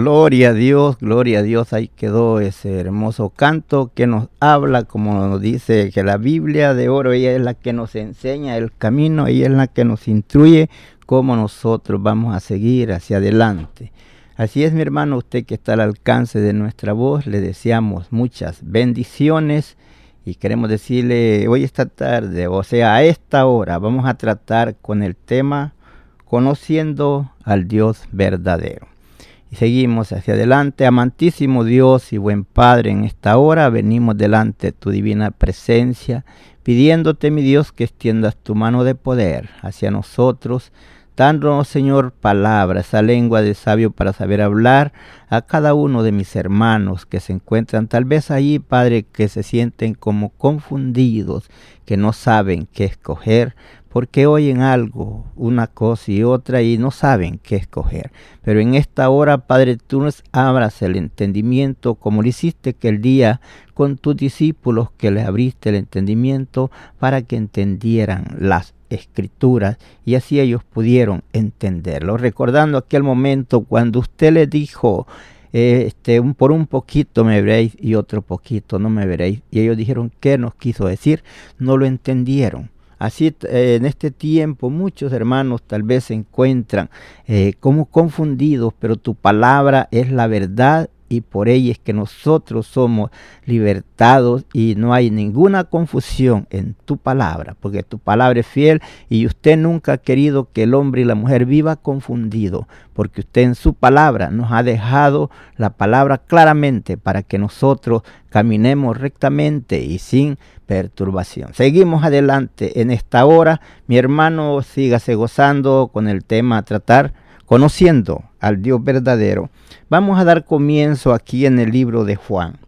Gloria a Dios, gloria a Dios. Ahí quedó ese hermoso canto que nos habla, como nos dice, que la Biblia de oro, ella es la que nos enseña el camino, ella es la que nos instruye cómo nosotros vamos a seguir hacia adelante. Así es, mi hermano, usted que está al alcance de nuestra voz, le deseamos muchas bendiciones y queremos decirle hoy esta tarde, o sea, a esta hora, vamos a tratar con el tema conociendo al Dios verdadero. Y seguimos hacia adelante. Amantísimo Dios y buen Padre, en esta hora venimos delante de tu divina presencia, pidiéndote, mi Dios, que extiendas tu mano de poder hacia nosotros, dándonos, Señor, palabra, esa lengua de sabio para saber hablar a cada uno de mis hermanos que se encuentran tal vez allí, Padre, que se sienten como confundidos, que no saben qué escoger, porque oyen algo, una cosa y otra, y no saben qué escoger. Pero en esta hora, Padre, tú nos abras el entendimiento, como lo hiciste aquel día con tus discípulos, que les abriste el entendimiento para que entendieran las escrituras y así ellos pudieron entenderlo. Recordando aquel momento cuando usted le dijo, este, por un poquito me veréis y otro poquito no me veréis. Y ellos dijeron, ¿qué nos quiso decir? No lo entendieron. Así eh, en este tiempo muchos hermanos tal vez se encuentran eh, como confundidos, pero tu palabra es la verdad y por ella es que nosotros somos libertados y no hay ninguna confusión en tu palabra, porque tu palabra es fiel y usted nunca ha querido que el hombre y la mujer viva confundido, porque usted en su palabra nos ha dejado la palabra claramente para que nosotros caminemos rectamente y sin perturbación. Seguimos adelante en esta hora. Mi hermano, sígase gozando con el tema a tratar, conociendo al Dios verdadero. Vamos a dar comienzo aquí en el libro de Juan,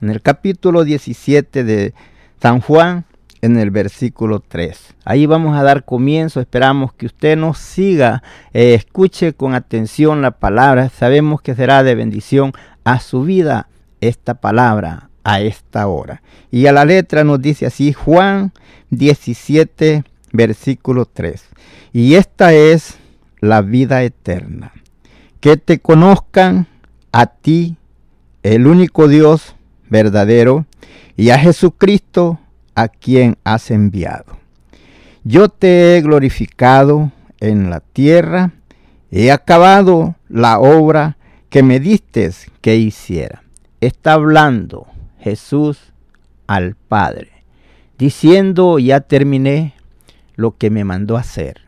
en el capítulo 17 de San Juan, en el versículo 3. Ahí vamos a dar comienzo, esperamos que usted nos siga, eh, escuche con atención la palabra, sabemos que será de bendición a su vida esta palabra a esta hora. Y a la letra nos dice así Juan 17, versículo 3. Y esta es la vida eterna, que te conozcan a ti, el único Dios verdadero, y a Jesucristo a quien has enviado. yo te he glorificado en la tierra, he acabado la obra que me diste que hiciera. Está hablando Jesús al Padre, diciendo, ya terminé lo que me mandó hacer.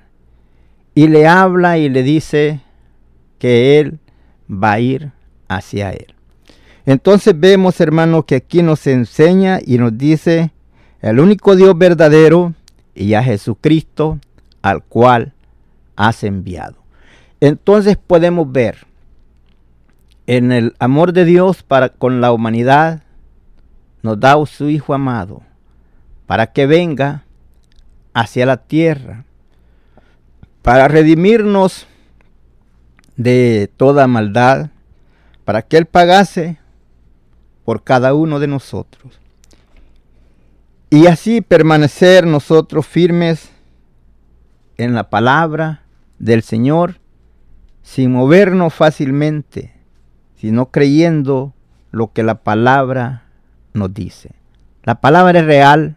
Y le habla y le dice que Él va a ir hacia Él. Entonces vemos, hermano, que aquí nos enseña y nos dice el único Dios verdadero y a Jesucristo al cual has enviado. Entonces podemos ver en el amor de Dios para con la humanidad, nos da su Hijo amado para que venga hacia la tierra, para redimirnos de toda maldad, para que Él pagase por cada uno de nosotros. Y así permanecer nosotros firmes en la palabra del Señor, sin movernos fácilmente, sino creyendo lo que la palabra nos dice. La palabra es real,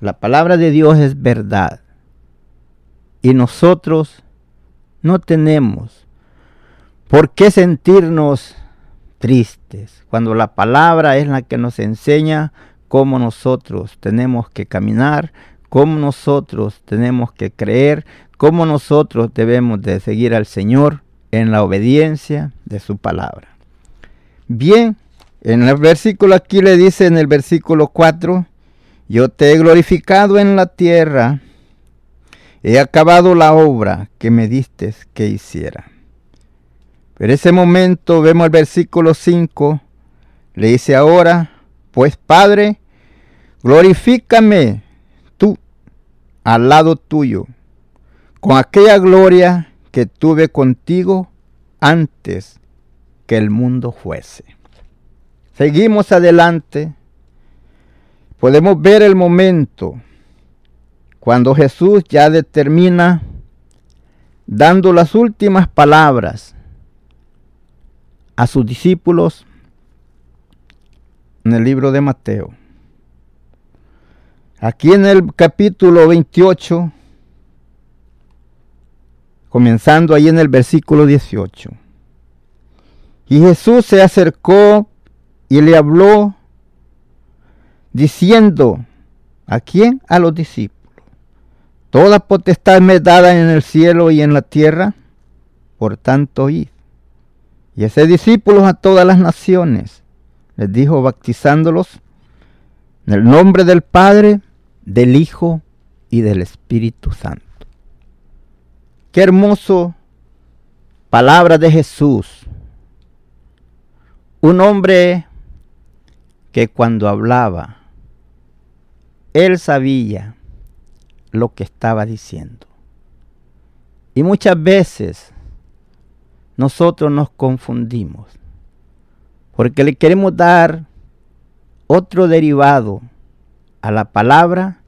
la palabra de Dios es verdad. Y nosotros no tenemos por qué sentirnos tristes cuando la palabra es la que nos enseña cómo nosotros tenemos que caminar, cómo nosotros tenemos que creer, cómo nosotros debemos de seguir al Señor en la obediencia de su palabra. Bien, en el versículo aquí le dice en el versículo 4, yo te he glorificado en la tierra, he acabado la obra que me diste que hiciera. Pero ese momento vemos el versículo 5, le dice ahora, pues Padre, glorifícame tú al lado tuyo, con aquella gloria que tuve contigo antes que el mundo fuese. Seguimos adelante podemos ver el momento cuando Jesús ya determina dando las últimas palabras a sus discípulos en el libro de Mateo. Aquí en el capítulo 28, comenzando ahí en el versículo 18. Y Jesús se acercó y le habló diciendo, ¿a quién? A los discípulos. Toda potestad me dada en el cielo y en la tierra, por tanto id. Y ese discípulos a todas las naciones, les dijo bautizándolos en el nombre del Padre, del Hijo y del Espíritu Santo. Qué hermoso palabra de Jesús. Un hombre que cuando hablaba él sabía lo que estaba diciendo. Y muchas veces nosotros nos confundimos porque le queremos dar otro derivado a la palabra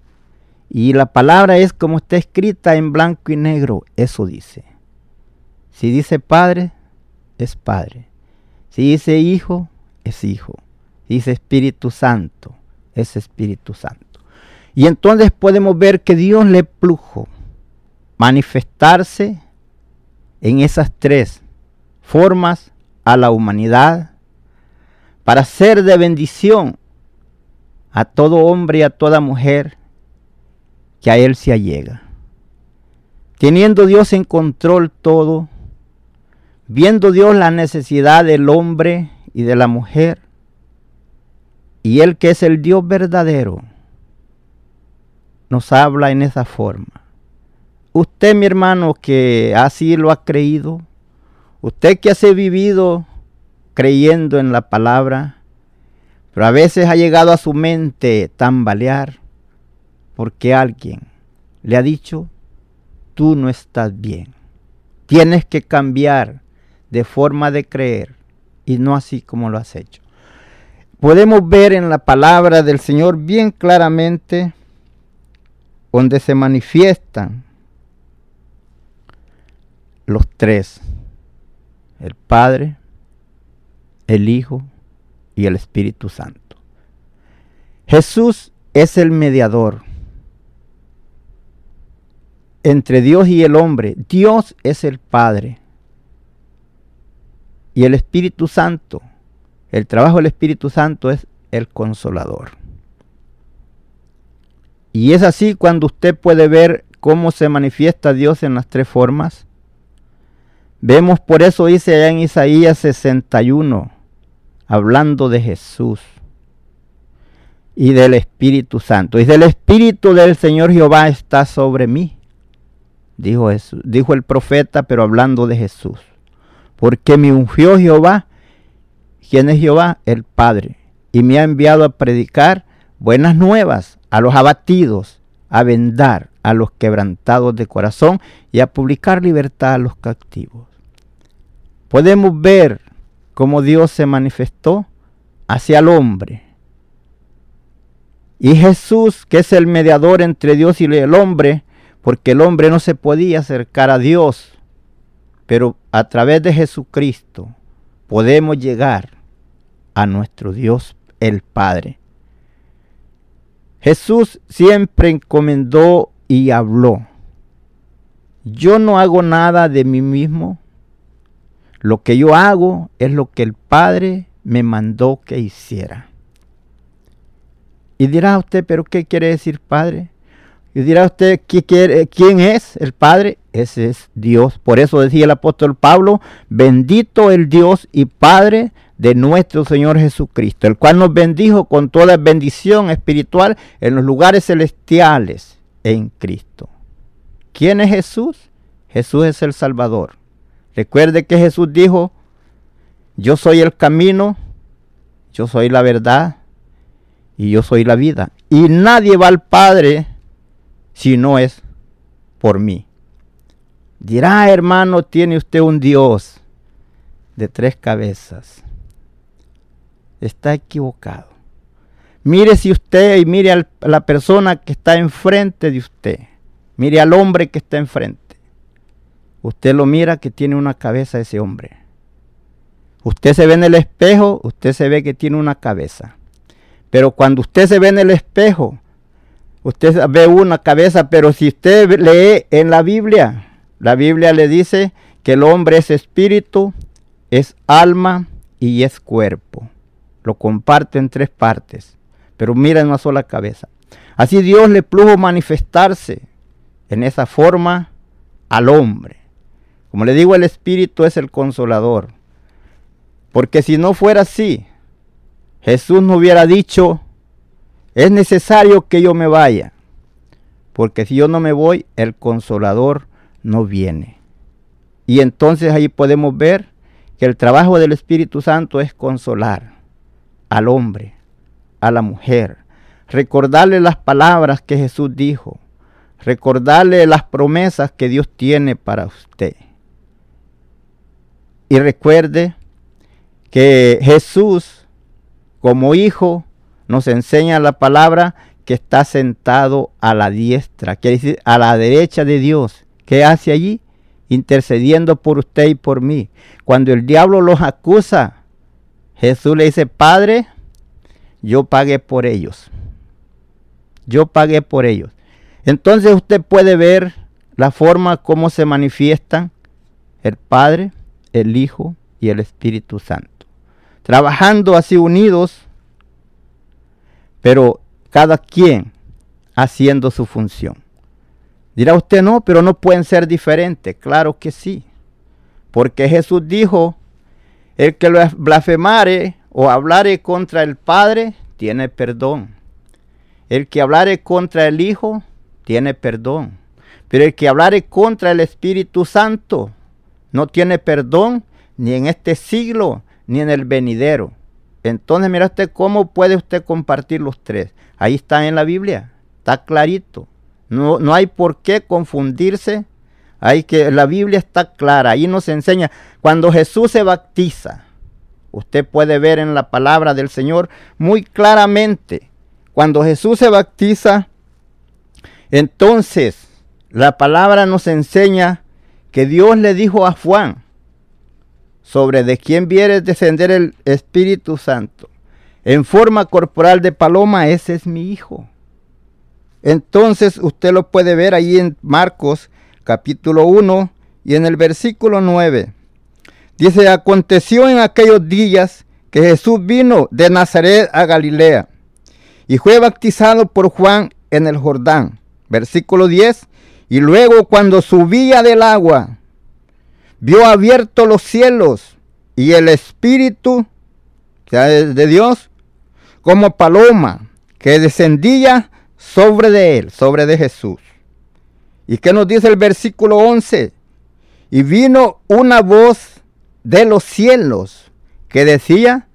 y la palabra es como está escrita en blanco y negro, eso dice. Si dice padre, es padre. Si dice hijo, es hijo. Si dice Espíritu Santo, es Espíritu Santo. Y entonces podemos ver que Dios le plujo manifestarse en esas tres formas a la humanidad para ser de bendición a todo hombre y a toda mujer que a Él se allega. Teniendo Dios en control todo, viendo Dios la necesidad del hombre y de la mujer, y Él que es el Dios verdadero, nos habla en esa forma. Usted, mi hermano, que así lo ha creído, usted que ha vivido creyendo en la palabra, pero a veces ha llegado a su mente tambalear porque alguien le ha dicho, tú no estás bien. Tienes que cambiar de forma de creer y no así como lo has hecho. Podemos ver en la palabra del Señor bien claramente donde se manifiestan los tres, el Padre, el Hijo y el Espíritu Santo. Jesús es el mediador entre Dios y el hombre. Dios es el Padre. Y el Espíritu Santo, el trabajo del Espíritu Santo es el consolador. Y es así cuando usted puede ver cómo se manifiesta Dios en las tres formas. Vemos por eso dice allá en Isaías 61, hablando de Jesús y del Espíritu Santo. Y del Espíritu del Señor Jehová está sobre mí. Dijo, dijo el profeta, pero hablando de Jesús. Porque me ungió Jehová. ¿Quién es Jehová? El Padre. Y me ha enviado a predicar buenas nuevas a los abatidos, a vendar a los quebrantados de corazón y a publicar libertad a los cautivos. Podemos ver cómo Dios se manifestó hacia el hombre y Jesús, que es el mediador entre Dios y el hombre, porque el hombre no se podía acercar a Dios, pero a través de Jesucristo podemos llegar a nuestro Dios el Padre. Jesús siempre encomendó y habló. Yo no hago nada de mí mismo. Lo que yo hago es lo que el Padre me mandó que hiciera. Y dirá usted, pero ¿qué quiere decir Padre? Y dirá usted, ¿quién es el Padre? Ese es Dios. Por eso decía el apóstol Pablo, bendito el Dios y Padre de nuestro Señor Jesucristo, el cual nos bendijo con toda bendición espiritual en los lugares celestiales en Cristo. ¿Quién es Jesús? Jesús es el Salvador. Recuerde que Jesús dijo, yo soy el camino, yo soy la verdad y yo soy la vida. Y nadie va al Padre si no es por mí. Dirá, hermano, tiene usted un Dios de tres cabezas. Está equivocado. Mire si usted y mire a la persona que está enfrente de usted. Mire al hombre que está enfrente. Usted lo mira que tiene una cabeza ese hombre. Usted se ve en el espejo, usted se ve que tiene una cabeza. Pero cuando usted se ve en el espejo, usted ve una cabeza, pero si usted lee en la Biblia, la Biblia le dice que el hombre es espíritu, es alma y es cuerpo. Lo comparte en tres partes, pero mira en una sola cabeza. Así Dios le plujo manifestarse en esa forma al hombre. Como le digo, el espíritu es el consolador. Porque si no fuera así, Jesús no hubiera dicho, es necesario que yo me vaya, porque si yo no me voy, el consolador no viene. Y entonces ahí podemos ver que el trabajo del Espíritu Santo es consolar al hombre, a la mujer, recordarle las palabras que Jesús dijo, recordarle las promesas que Dios tiene para usted. Y recuerde que Jesús como hijo nos enseña la palabra que está sentado a la diestra, quiere decir a la derecha de Dios. ¿Qué hace allí? Intercediendo por usted y por mí. Cuando el diablo los acusa, Jesús le dice, Padre, yo pagué por ellos. Yo pagué por ellos. Entonces usted puede ver la forma como se manifiestan el Padre, el Hijo y el Espíritu Santo trabajando así unidos, pero cada quien haciendo su función. Dirá usted, no, pero no pueden ser diferentes. Claro que sí. Porque Jesús dijo, el que blasfemare o hablare contra el Padre, tiene perdón. El que hablare contra el Hijo, tiene perdón. Pero el que hablare contra el Espíritu Santo, no tiene perdón ni en este siglo, ni en el venidero. Entonces, mira usted cómo puede usted compartir los tres. Ahí está en la Biblia, está clarito. No, no hay por qué confundirse. Hay que, la Biblia está clara, ahí nos enseña. Cuando Jesús se bautiza, usted puede ver en la palabra del Señor muy claramente. Cuando Jesús se bautiza, entonces la palabra nos enseña que Dios le dijo a Juan, sobre de quién viene descender el Espíritu Santo en forma corporal de paloma, ese es mi hijo. Entonces usted lo puede ver ahí en Marcos capítulo 1 y en el versículo 9. Dice, aconteció en aquellos días que Jesús vino de Nazaret a Galilea y fue bautizado por Juan en el Jordán. Versículo 10. Y luego cuando subía del agua, vio abiertos los cielos y el Espíritu de Dios como paloma que descendía sobre de él, sobre de Jesús. ¿Y qué nos dice el versículo 11? Y vino una voz de los cielos que decía,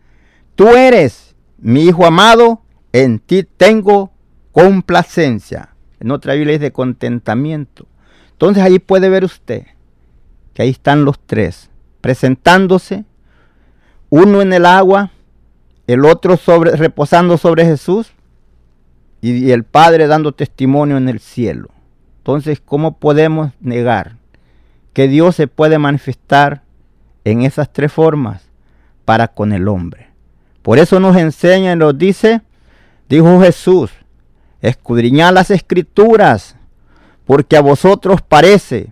tú eres mi hijo amado, en ti tengo complacencia. En otra Biblia es de contentamiento. Entonces ahí puede ver usted que ahí están los tres, presentándose, uno en el agua, el otro sobre, reposando sobre Jesús y el Padre dando testimonio en el cielo. Entonces, ¿cómo podemos negar que Dios se puede manifestar en esas tres formas para con el hombre? Por eso nos enseña y nos dice, dijo Jesús, escudriñad las escrituras, porque a vosotros parece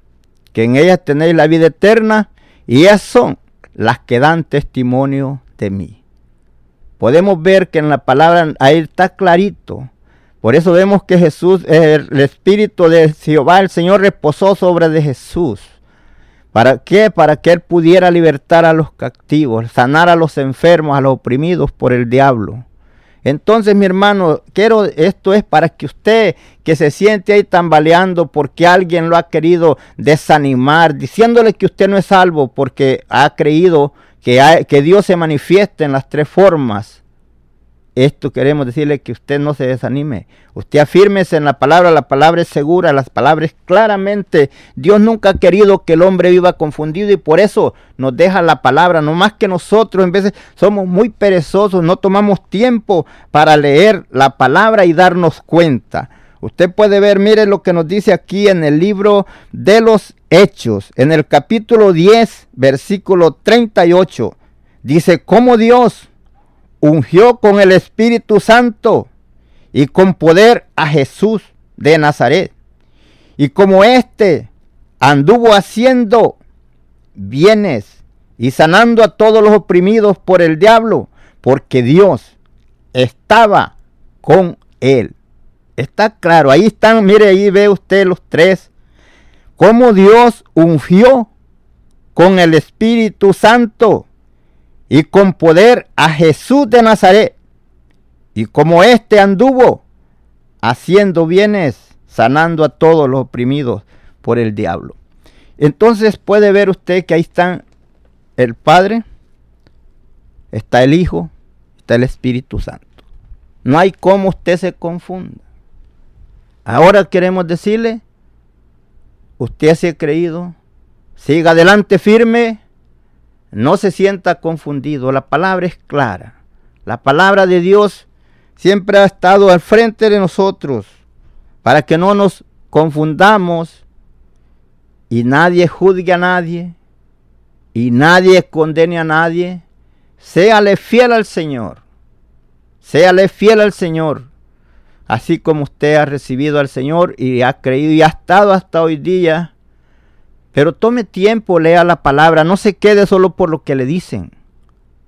que en ellas tenéis la vida eterna, y ellas son las que dan testimonio de mí. Podemos ver que en la palabra ahí está clarito. Por eso vemos que Jesús, el Espíritu de Jehová, el Señor reposó sobre de Jesús. ¿Para qué? Para que Él pudiera libertar a los captivos, sanar a los enfermos, a los oprimidos por el diablo. Entonces, mi hermano, quiero, esto es para que usted que se siente ahí tambaleando porque alguien lo ha querido desanimar, diciéndole que usted no es salvo porque ha creído que, que Dios se manifieste en las tres formas esto queremos decirle que usted no se desanime. Usted afírmese en la palabra, la palabra es segura, las palabras claramente. Dios nunca ha querido que el hombre viva confundido y por eso nos deja la palabra. No más que nosotros en veces somos muy perezosos, no tomamos tiempo para leer la palabra y darnos cuenta. Usted puede ver, mire lo que nos dice aquí en el libro de los Hechos, en el capítulo 10, versículo 38. Dice, como Dios ungió con el Espíritu Santo y con poder a Jesús de Nazaret. Y como éste anduvo haciendo bienes y sanando a todos los oprimidos por el diablo, porque Dios estaba con él. Está claro, ahí están, mire, ahí ve usted los tres, cómo Dios ungió con el Espíritu Santo y con poder a Jesús de Nazaret. Y como éste anduvo haciendo bienes, sanando a todos los oprimidos por el diablo. Entonces puede ver usted que ahí están el Padre, está el Hijo, está el Espíritu Santo. No hay cómo usted se confunda. Ahora queremos decirle, usted se ha creído, siga adelante firme, no se sienta confundido, la palabra es clara. La palabra de Dios siempre ha estado al frente de nosotros para que no nos confundamos y nadie juzgue a nadie y nadie condene a nadie. Séale fiel al Señor. Séale fiel al Señor. Así como usted ha recibido al Señor y ha creído y ha estado hasta hoy día pero tome tiempo, lea la palabra, no se quede solo por lo que le dicen,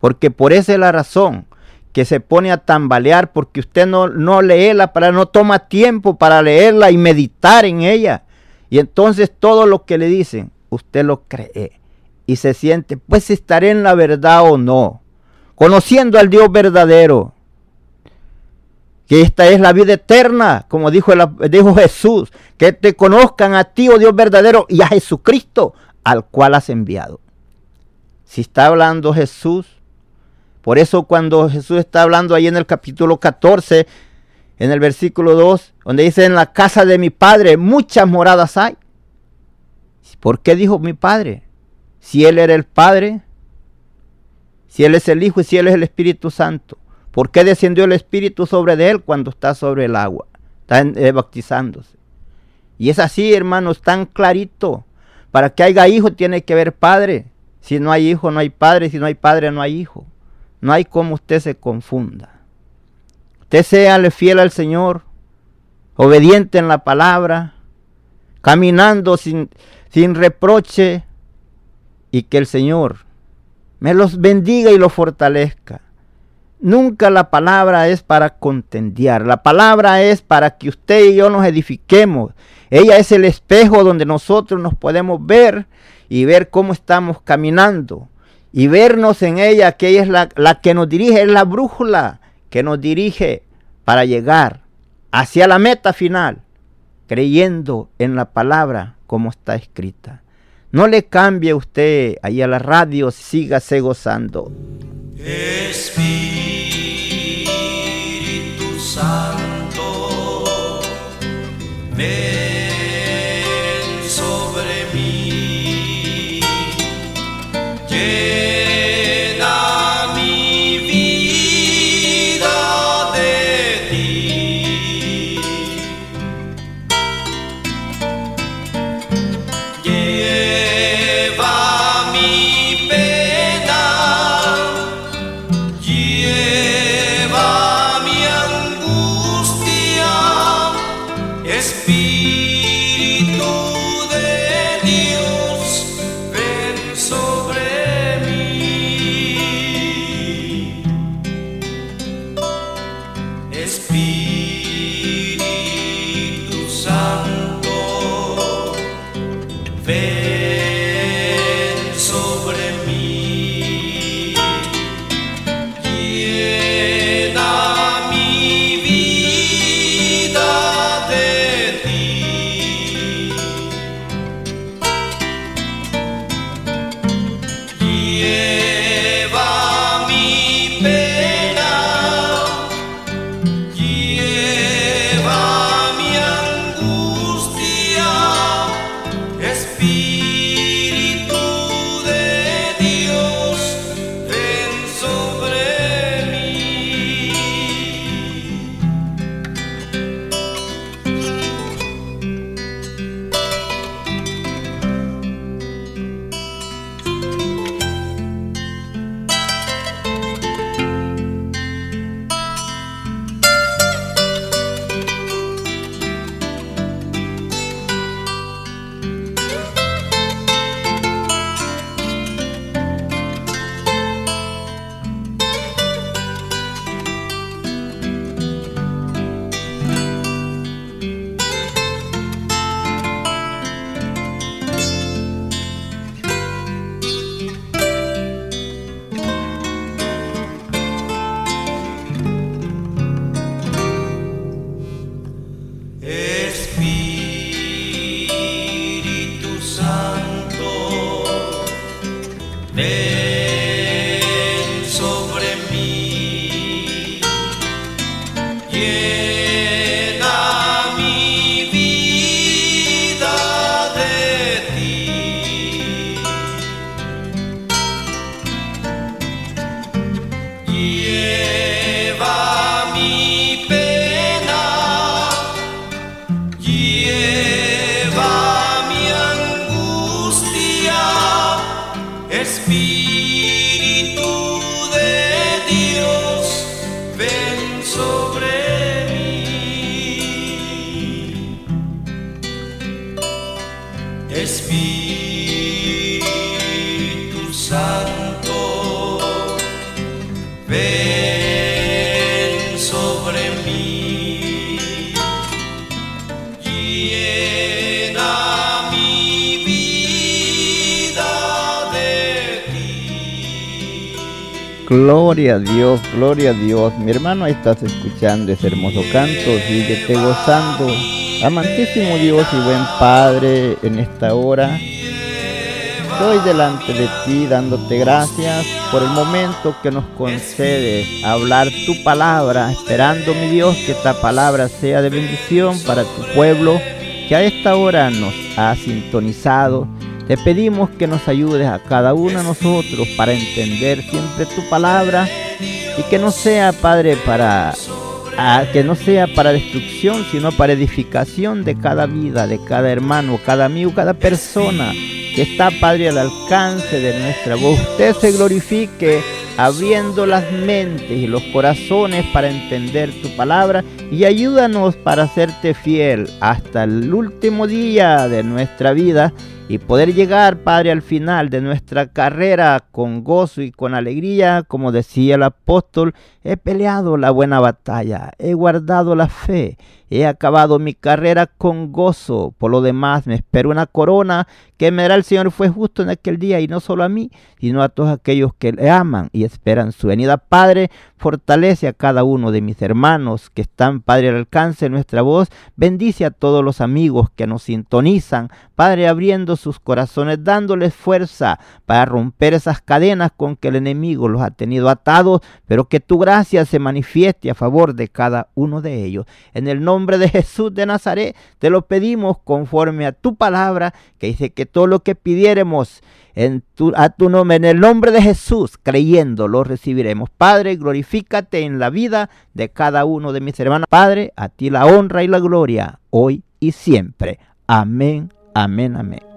porque por esa es la razón que se pone a tambalear, porque usted no, no lee la palabra, no toma tiempo para leerla y meditar en ella. Y entonces todo lo que le dicen, usted lo cree y se siente, pues estaré en la verdad o no, conociendo al Dios verdadero que esta es la vida eterna, como dijo, dijo Jesús, que te conozcan a ti, oh Dios verdadero, y a Jesucristo, al cual has enviado. Si está hablando Jesús, por eso cuando Jesús está hablando ahí en el capítulo 14, en el versículo 2, donde dice, en la casa de mi Padre muchas moradas hay. ¿Por qué dijo mi Padre? Si Él era el Padre, si Él es el Hijo y si Él es el Espíritu Santo. ¿Por qué descendió el Espíritu sobre de él cuando está sobre el agua? Está eh, bautizándose. Y es así, hermanos, tan clarito. Para que haya hijo tiene que haber padre. Si no hay hijo, no hay padre. Si no hay padre, no hay hijo. No hay como usted se confunda. Usted sea fiel al Señor, obediente en la palabra, caminando sin, sin reproche y que el Señor me los bendiga y los fortalezca. Nunca la palabra es para contendiar, la palabra es para que usted y yo nos edifiquemos. Ella es el espejo donde nosotros nos podemos ver y ver cómo estamos caminando y vernos en ella, que ella es la, la que nos dirige, es la brújula que nos dirige para llegar hacia la meta final, creyendo en la palabra como está escrita. No le cambie usted ahí a la radio, sígase gozando. Espíritu Santo, speed. Gloria a Dios, gloria a Dios. Mi hermano, ahí estás escuchando ese hermoso canto. Síguete gozando. Amantísimo Dios y buen Padre, en esta hora estoy delante de ti dándote gracias por el momento que nos concedes a hablar tu palabra, esperando mi Dios que esta palabra sea de bendición para tu pueblo que a esta hora nos ha sintonizado te pedimos que nos ayudes a cada uno de nosotros para entender siempre tu palabra y que no sea, Padre, para que no sea para destrucción, sino para edificación de cada vida, de cada hermano, cada amigo, cada persona que está, Padre, al alcance de nuestra voz. Usted se glorifique abriendo las mentes y los corazones para entender tu palabra y ayúdanos para hacerte fiel hasta el último día de nuestra vida y poder llegar, Padre, al final de nuestra carrera con gozo y con alegría, como decía el apóstol, he peleado la buena batalla, he guardado la fe, he acabado mi carrera con gozo, por lo demás me espero una corona que me dará el Señor fue justo en aquel día y no solo a mí, sino a todos aquellos que le aman y esperan su venida. Padre, fortalece a cada uno de mis hermanos que están, Padre, al alcance de nuestra voz, bendice a todos los amigos que nos sintonizan, Padre, abriendo sus corazones, dándoles fuerza para romper esas cadenas con que el enemigo los ha tenido atados, pero que tu gracia se manifieste a favor de cada uno de ellos. En el nombre de Jesús de Nazaret, te lo pedimos conforme a tu palabra, que dice que todo lo que pidiéremos en tu, a tu nombre, en el nombre de Jesús, creyendo, lo recibiremos. Padre, glorifícate en la vida de cada uno de mis hermanos. Padre, a ti la honra y la gloria, hoy y siempre. Amén, amén, amén.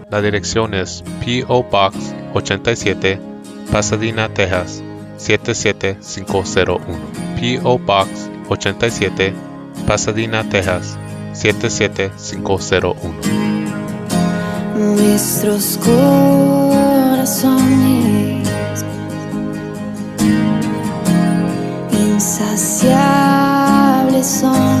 la dirección es P.O. Box 87, Pasadena, Texas 77501. P.O. Box 87, Pasadena, Texas 77501. Nuestros corazones insaciables son